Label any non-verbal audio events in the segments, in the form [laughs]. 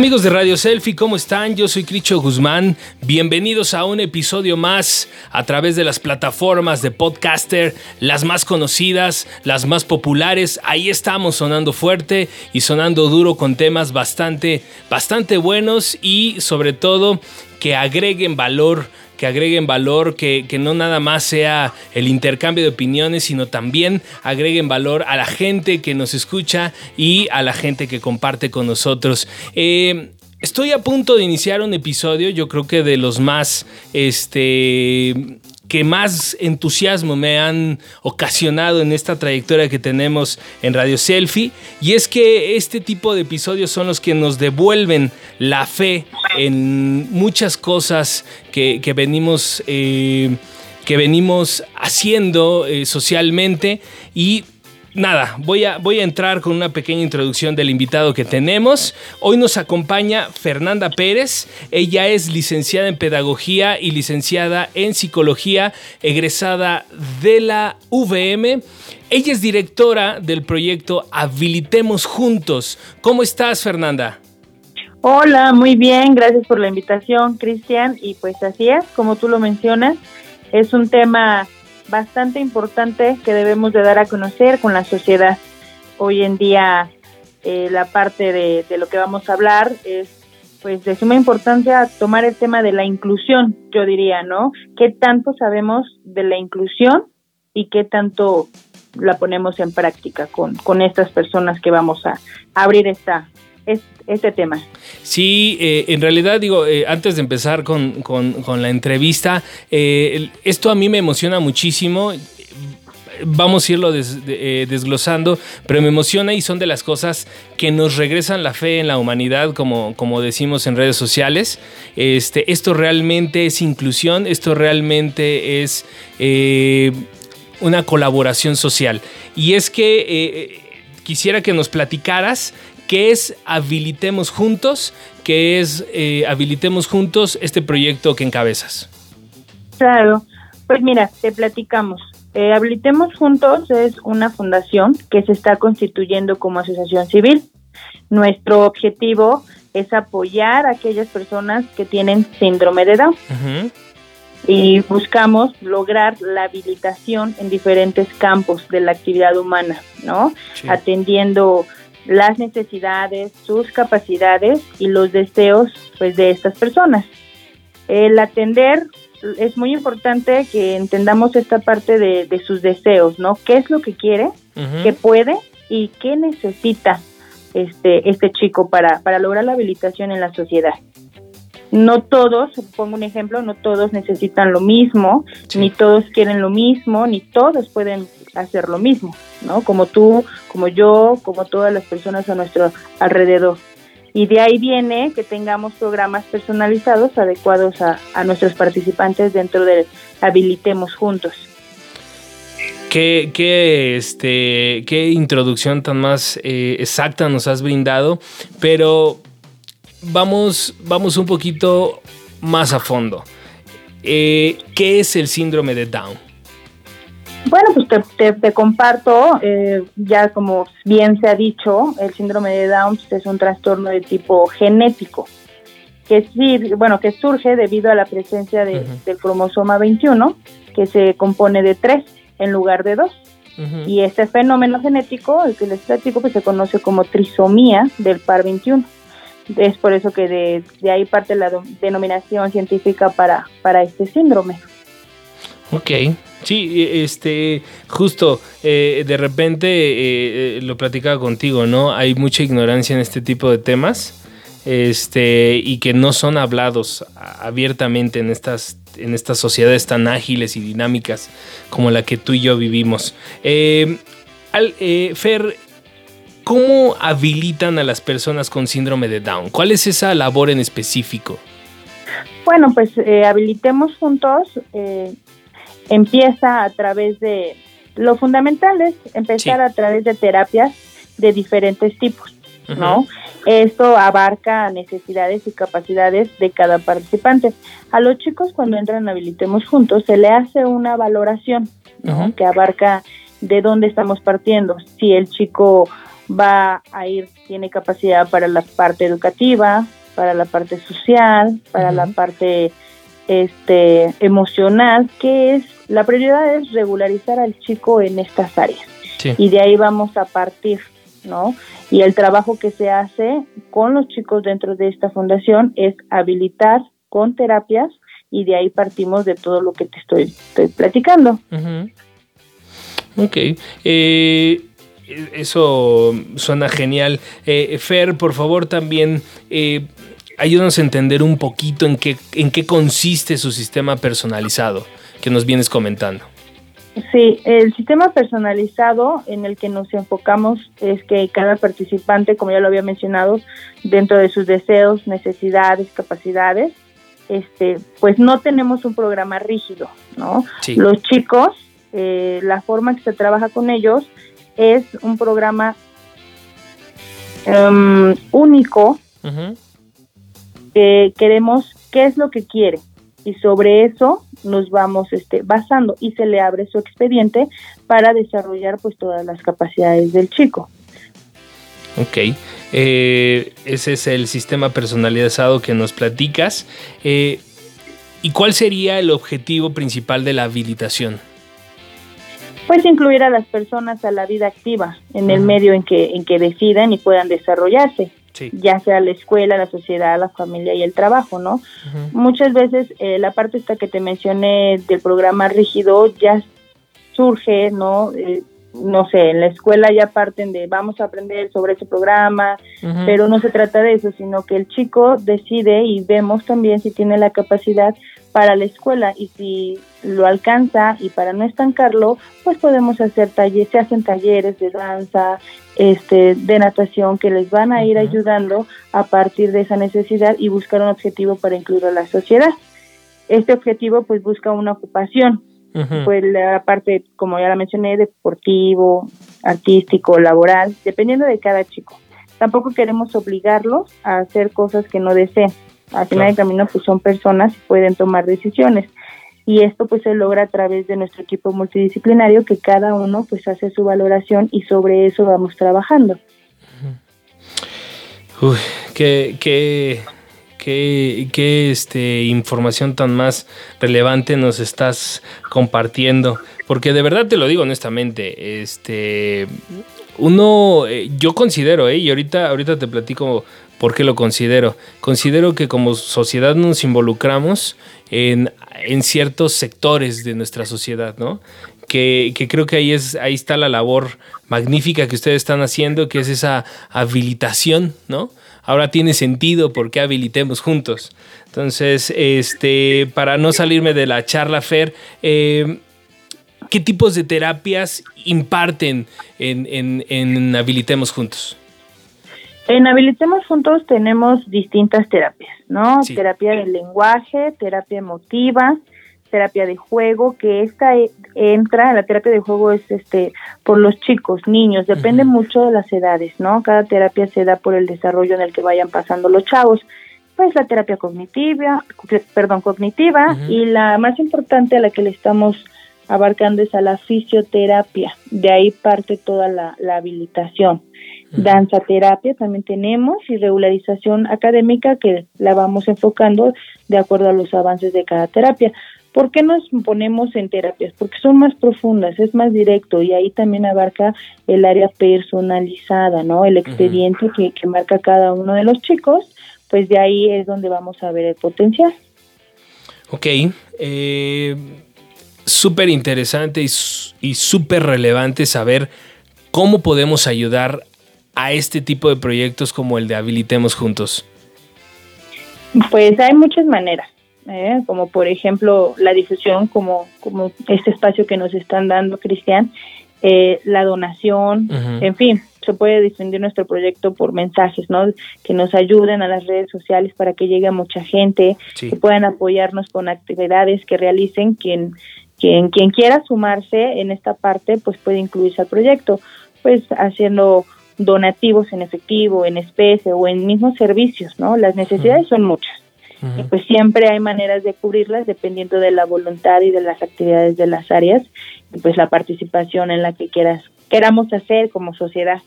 amigos de Radio Selfie, ¿cómo están? Yo soy Cricho Guzmán. Bienvenidos a un episodio más a través de las plataformas de podcaster, las más conocidas, las más populares. Ahí estamos sonando fuerte y sonando duro con temas bastante, bastante buenos y sobre todo que agreguen valor que agreguen valor, que, no nada más sea el intercambio de opiniones, sino también agreguen valor a la gente que nos escucha y a la gente que comparte con nosotros. Eh, estoy a punto de iniciar un episodio, yo creo que de los más este, que más entusiasmo me han ocasionado en esta trayectoria que tenemos en Radio Selfie. Y es que este tipo de episodios son los que nos devuelven la fe en muchas cosas que, venimos... Eh, que venimos haciendo eh, socialmente y nada, voy a, voy a entrar con una pequeña introducción del invitado que tenemos. Hoy nos acompaña Fernanda Pérez. Ella es licenciada en Pedagogía y licenciada en Psicología, egresada de la VM. Ella es directora del proyecto Habilitemos Juntos. ¿Cómo estás, Fernanda? Hola, muy bien, gracias por la invitación, Cristian. Y pues así es, como tú lo mencionas, es un tema bastante importante que debemos de dar a conocer con la sociedad. Hoy en día eh, la parte de, lo que vamos a hablar es pues de suma importancia tomar el tema de la inclusión, yo diría, ¿no? ¿Qué tanto sabemos de la inclusión y qué tanto la ponemos en práctica con, con estas personas que vamos a abrir esta, este tema. Sí, eh, en realidad digo, eh, antes de empezar con, la entrevista, eh, esto a mí me emociona muchísimo vamos a irlo desglosando, pero me emociona y son de las cosas que nos regresan la fe en la humanidad, como, como decimos en redes sociales. Este, esto realmente es inclusión, esto realmente es una colaboración social. Y es que quisiera que nos platicaras que es Habilitemos Juntos, que es eh, Habilitemos Juntos este proyecto que encabezas. Claro, pues mira, te platicamos. Eh, Habilitemos Juntos es una fundación que se está constituyendo como asociación civil. Nuestro objetivo es apoyar a aquellas personas que tienen síndrome de Down. Y buscamos lograr la habilitación en diferentes campos de la actividad humana, ¿no? Atendiendo las necesidades, sus capacidades y los deseos pues de estas personas. El atender es muy importante que entendamos esta parte de, sus deseos, ¿no? ¿Qué es lo que quiere, qué puede y qué necesita este, este chico para, para lograr la habilitación en la sociedad? No todos, pongo un ejemplo, no todos necesitan lo mismo, ni todos quieren lo mismo, ni todos pueden hacer lo mismo, ¿no? Como tú, como yo, como todas las personas a nuestro alrededor. Y de ahí viene que tengamos programas personalizados adecuados a, nuestros participantes dentro de Habilitemos Juntos. Qué, qué, este, qué introducción tan más eh, exacta nos has brindado, pero vamos, vamos un poquito más a fondo. Eh, ¿Qué es el síndrome de Down? Bueno, pues te, comparto, eh, ya como bien se ha dicho, el síndrome de Down es un trastorno de tipo genético, que bueno, que surge debido a la presencia de, del cromosoma 21, que se compone de tres en lugar de dos. Y este fenómeno genético, el que les platico, pues se conoce como trisomía del par 21. Es por eso que de, de ahí parte la denominación científica para, para este síndrome. Ok, sí, este, justo, eh, de repente eh, eh, lo platicaba contigo, ¿no? Hay mucha ignorancia en este tipo de temas, este, y que no son hablados abiertamente en estas, en estas sociedades tan ágiles y dinámicas como la que tú y yo vivimos. Al, Fer, ¿cómo habilitan a las personas con síndrome de Down? ¿Cuál es esa labor en específico? Bueno, pues habilitemos juntos empieza a través de, lo fundamental es empezar a través de terapias de diferentes tipos, ¿no? Esto abarca necesidades y capacidades de cada participante. A los chicos cuando entran a Habilitemos Juntos se le hace una valoración, ¿no? Que abarca de dónde estamos partiendo. Si el chico va a ir, tiene capacidad para la parte educativa, para la parte social, para la parte este emocional, que es la prioridad es regularizar al chico en estas áreas. Y de ahí vamos a partir, ¿no? Y el trabajo que se hace con los chicos dentro de esta fundación es habilitar con terapias y de ahí partimos de todo lo que te estoy, platicando. Ok. Eh, eso suena genial. Eh, Fer, por favor, también eh, ayúdanos a entender un poquito en qué, en qué consiste su sistema personalizado que nos vienes comentando. Sí, el sistema personalizado en el que nos enfocamos es que cada participante, como ya lo había mencionado, dentro de sus deseos, necesidades, capacidades, este, pues no tenemos un programa rígido, ¿no? Los chicos, eh, la forma que se trabaja con ellos es un programa em, único que queremos qué es lo que quiere y sobre eso nos vamos este, basando y se le abre su expediente para desarrollar pues todas las capacidades del chico. Ok, eh, ese es el sistema personalizado que nos platicas. Eh, ¿Y cuál sería el objetivo principal de la habilitación? Pues incluir a las personas a la vida activa en el medio en que, en que decidan y puedan desarrollarse ya sea la escuela, la sociedad, la familia y el trabajo, ¿no? Muchas veces eh, la parte esta que te mencioné del programa rígido ya surge, ¿no? Eh, no sé, en la escuela ya parten de vamos a aprender sobre ese programa, pero no se trata de eso, sino que el chico decide y vemos también si tiene la capacidad para la escuela y si lo alcanza y para no estancarlo, pues podemos hacer talleres, se hacen talleres de danza, este, de natación que les van a ir ayudando a partir de esa necesidad y buscar un objetivo para incluir a la sociedad. Este objetivo pues busca una ocupación, pues la parte, como ya la mencioné, deportivo, artístico, laboral, dependiendo de cada chico. Tampoco queremos obligarlos a hacer cosas que no deseen. Al final del camino pues son personas y pueden tomar decisiones y esto pues se logra a través de nuestro equipo multidisciplinario que cada uno pues hace su valoración y sobre eso vamos trabajando. Uy, qué, qué, qué, este, información tan más relevante nos estás compartiendo. Porque de verdad te lo digo honestamente, este, uno, eh, yo considero, eh, y ahorita, ahorita te platico por qué lo considero. Considero que como sociedad nos involucramos en, ciertos sectores de nuestra sociedad, ¿no? Que, creo que ahí, es, ahí está la labor magnífica que ustedes están haciendo, que es esa habilitación, ¿no? Ahora tiene sentido por qué habilitemos juntos. Entonces, este, para no salirme de la charla, Fer, eh, ¿qué tipos de terapias imparten en, en Habilitemos Juntos? En Habilitemos Juntos tenemos distintas terapias, ¿no? Terapia del lenguaje, terapia emotiva, terapia de juego, que esta e, entra, la terapia de juego es este por los chicos, niños, depende mucho de las edades, ¿no? Cada terapia se da por el desarrollo en el que vayan pasando los chavos. Pues la terapia cognitiva, perdón, cognitiva y la más importante a la que le estamos abarcando es a la fisioterapia. De ahí parte toda la, habilitación. Danza terapia también tenemos y regularización académica que la vamos enfocando de acuerdo a los avances de cada terapia. ¿Por qué nos ponemos en terapias? Porque son más profundas, es más directo y ahí también abarca el área personalizada, ¿no? El expediente que, que marca cada uno de los chicos, pues de ahí es donde vamos a ver el potencial. Ok. Eh, súper interesante y, súper relevante saber cómo podemos ayudar a este tipo de proyectos como el de Habilitemos Juntos. Pues hay muchas maneras, ¿eh? como por ejemplo la difusión, como, como este espacio que nos están dando, Cristian, eh, la donación, en fin, se puede difundir nuestro proyecto por mensajes, ¿no? Que nos ayuden a las redes sociales para que llegue a mucha gente, que puedan apoyarnos con actividades que realicen quien quien, quien quiera sumarse en esta parte, pues puede incluirse al proyecto, pues haciendo donativos en efectivo, en especie o en mismos servicios, ¿no? Las necesidades son muchas. Y pues siempre hay maneras de cubrirlas dependiendo de la voluntad y de las actividades de las áreas y pues la participación en la que quieras queramos hacer como sociedad.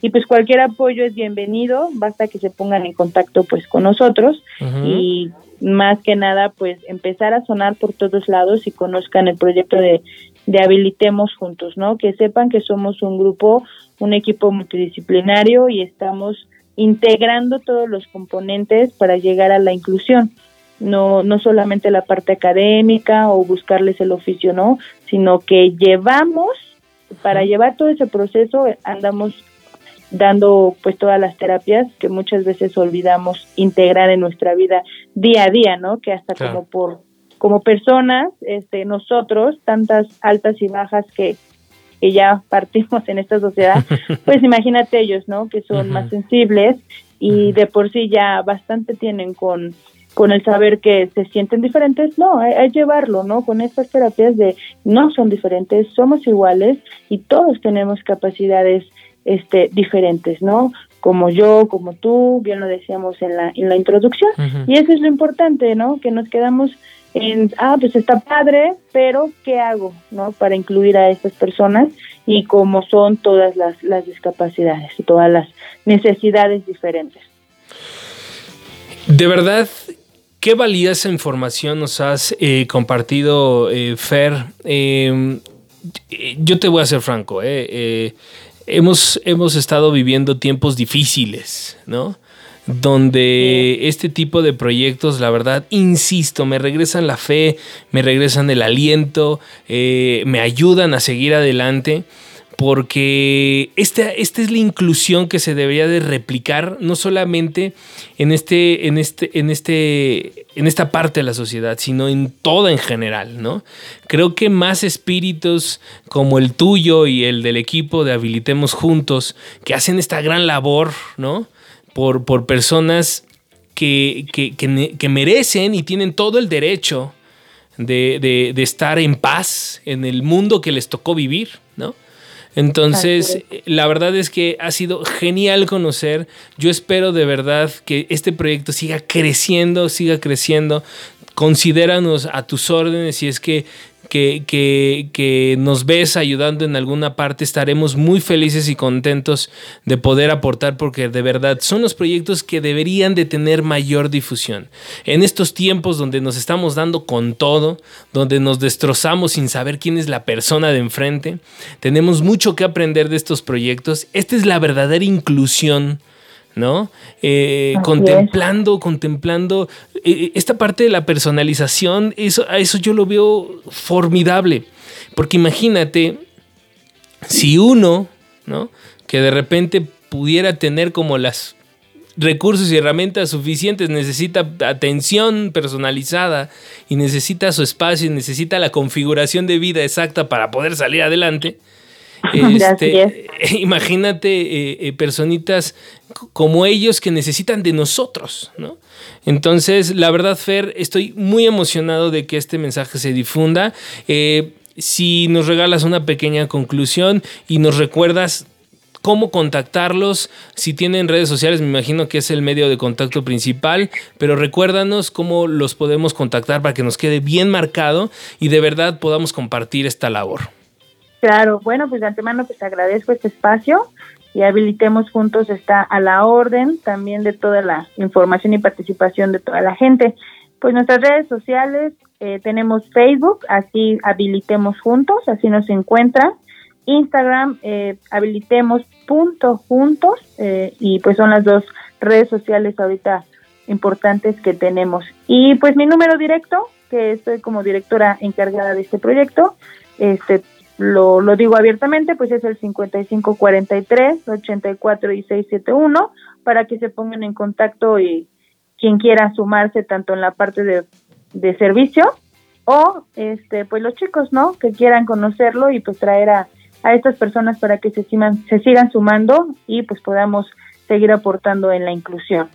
y pues cualquier apoyo es bienvenido, basta que se pongan en contacto pues con nosotros y más que nada pues empezar a sonar por todos lados y conozcan el proyecto de, de Habilitemos Juntos, ¿no? Que sepan que somos un grupo, un equipo multidisciplinario y estamos integrando todos los componentes para llegar a la inclusión. No, no solamente la parte académica o buscarles el oficio, no, sino que llevamos, para llevar todo ese proceso, andamos dando pues todas las terapias que muchas veces olvidamos integrar en nuestra vida día a día, ¿no? Que hasta como por como personas, este nosotros tantas altas y bajas que que ya partimos en esta sociedad, [laughs] pues imagínate ellos, ¿no? Que son más sensibles y de por sí ya bastante tienen con con el saber que se sienten diferentes, no, hay, hay, llevarlo, ¿no? Con estas terapias de no son diferentes, somos iguales y todos tenemos capacidades este, diferentes, ¿no? Como yo, como tú, bien lo decíamos en la, en la introducción. Y eso es lo importante, ¿no? Que nos quedamos en, ah, pues está padre, pero ¿qué hago, ¿no? Para incluir a estas personas y cómo son todas las, las discapacidades y todas las necesidades diferentes. De verdad, qué valiosa información nos has eh, compartido, eh, Fer. Em, yo te voy a ser franco, eh, eh hemos, hemos estado viviendo tiempos difíciles, ¿no? Donde este tipo de proyectos, la verdad, insisto, me regresan la fe, me regresan el aliento, eh, me ayudan a seguir adelante porque esta, esta, es la inclusión que se debería de replicar no solamente en, este, en, este, en, este, en esta parte de la sociedad, sino en toda en general, ¿no? Creo que más espíritus como el tuyo y el del equipo de Habilitemos Juntos, que hacen esta gran labor, ¿no? Por, por personas que, que, merecen y tienen todo el derecho de, de estar en paz en el mundo que les tocó vivir, ¿no? Entonces, la verdad es que ha sido genial conocer. Yo espero de verdad que este proyecto siga creciendo, siga creciendo. Considéranos a tus órdenes si es que que, que, nos ves ayudando en alguna parte, estaremos muy felices y contentos de poder aportar porque de verdad son los proyectos que deberían de tener mayor difusión. En estos tiempos donde nos estamos dando con todo, donde nos destrozamos sin saber quién es la persona de enfrente, tenemos mucho que aprender de estos proyectos. Esta es la verdadera inclusión ¿no? Eh, contemplando, contemplando eh, esta parte de la personalización, eso, a eso yo lo veo formidable. Porque imagínate, si uno, ¿no? Que de repente pudiera tener como las recursos y herramientas suficientes, necesita atención personalizada y necesita su espacio y necesita la configuración de vida exacta para poder salir adelante. [laughs] Este, [laughs] imagínate eh, eh, personitas como ellos que necesitan de nosotros, ¿no? Entonces, la verdad, Fer, estoy muy emocionado de que este mensaje se difunda. Eh, si nos regalas una pequeña conclusión y nos recuerdas cómo contactarlos, si tienen redes sociales, me imagino que es el medio de contacto principal, pero recuérdanos cómo los podemos contactar para que nos quede bien marcado y de verdad podamos compartir esta labor. Claro, bueno, pues de antemano pues agradezco este espacio y habilitemos juntos está a la orden también de toda la información y participación de toda la gente. Pues nuestras redes sociales eh, tenemos Facebook, así habilitemos juntos, así nos encuentran. Instagram, eh, habilitemos punto juntos eh, y pues son las dos redes sociales ahorita importantes que tenemos. Y pues mi número directo, que estoy como directora encargada de este proyecto, este lo, lo digo abiertamente, pues es el 5543 84 y 671 para que se pongan en contacto y quien quiera sumarse tanto en la parte de, de servicio o este pues los chicos, ¿no? Que quieran conocerlo y pues traer a, a estas personas para que se, sigan, se sigan sumando y pues podamos seguir aportando en la inclusión.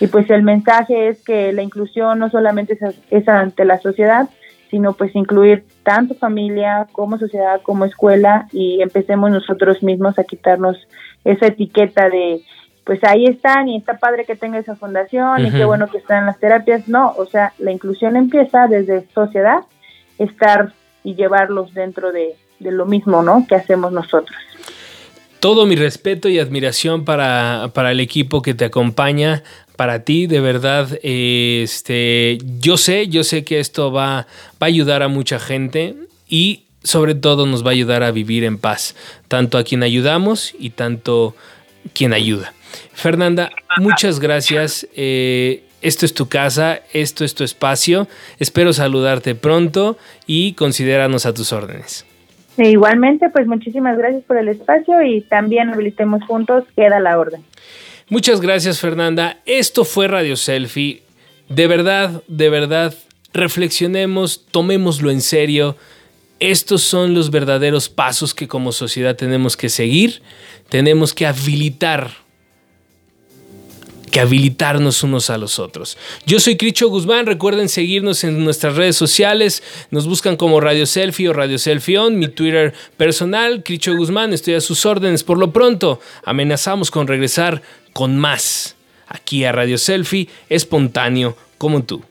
Y pues el mensaje es que la inclusión no solamente es, es ante la sociedad, sino pues incluir tanto familia como sociedad como escuela y empecemos nosotros mismos a quitarnos esa etiqueta de pues ahí están y está padre que tenga esa fundación y qué bueno que están las terapias. No, o sea, la inclusión empieza desde sociedad, estar y llevarlos dentro de, de lo mismo, ¿no? Que hacemos nosotros. todo mi respeto y admiración para, para el equipo que te acompaña, para ti, de verdad, este, yo sé, yo sé que esto va, va a ayudar a mucha gente y sobre todo nos va a ayudar a vivir en paz, tanto a quien ayudamos y tanto quien ayuda. Fernanda, muchas gracias. Eh, esto es tu casa, esto es tu espacio. Espero saludarte pronto y considéranos a tus órdenes. E igualmente, pues muchísimas gracias por el espacio y también habilitemos juntos, queda la orden. Muchas gracias Fernanda. Esto fue Radio Selfie. De verdad, de verdad, reflexionemos, tomémoslo en serio. Estos son los verdaderos pasos que como sociedad tenemos que seguir. Tenemos que habilitar que habilitarnos unos a los otros. Yo soy Cricho Guzmán, recuerden seguirnos en nuestras redes sociales, nos buscan como Radio Selfie o Radio Selfie On, mi Twitter personal, Cricho Guzmán, estoy a sus órdenes. Por lo pronto, amenazamos con regresar con más aquí a Radio Selfie, espontáneo como tú.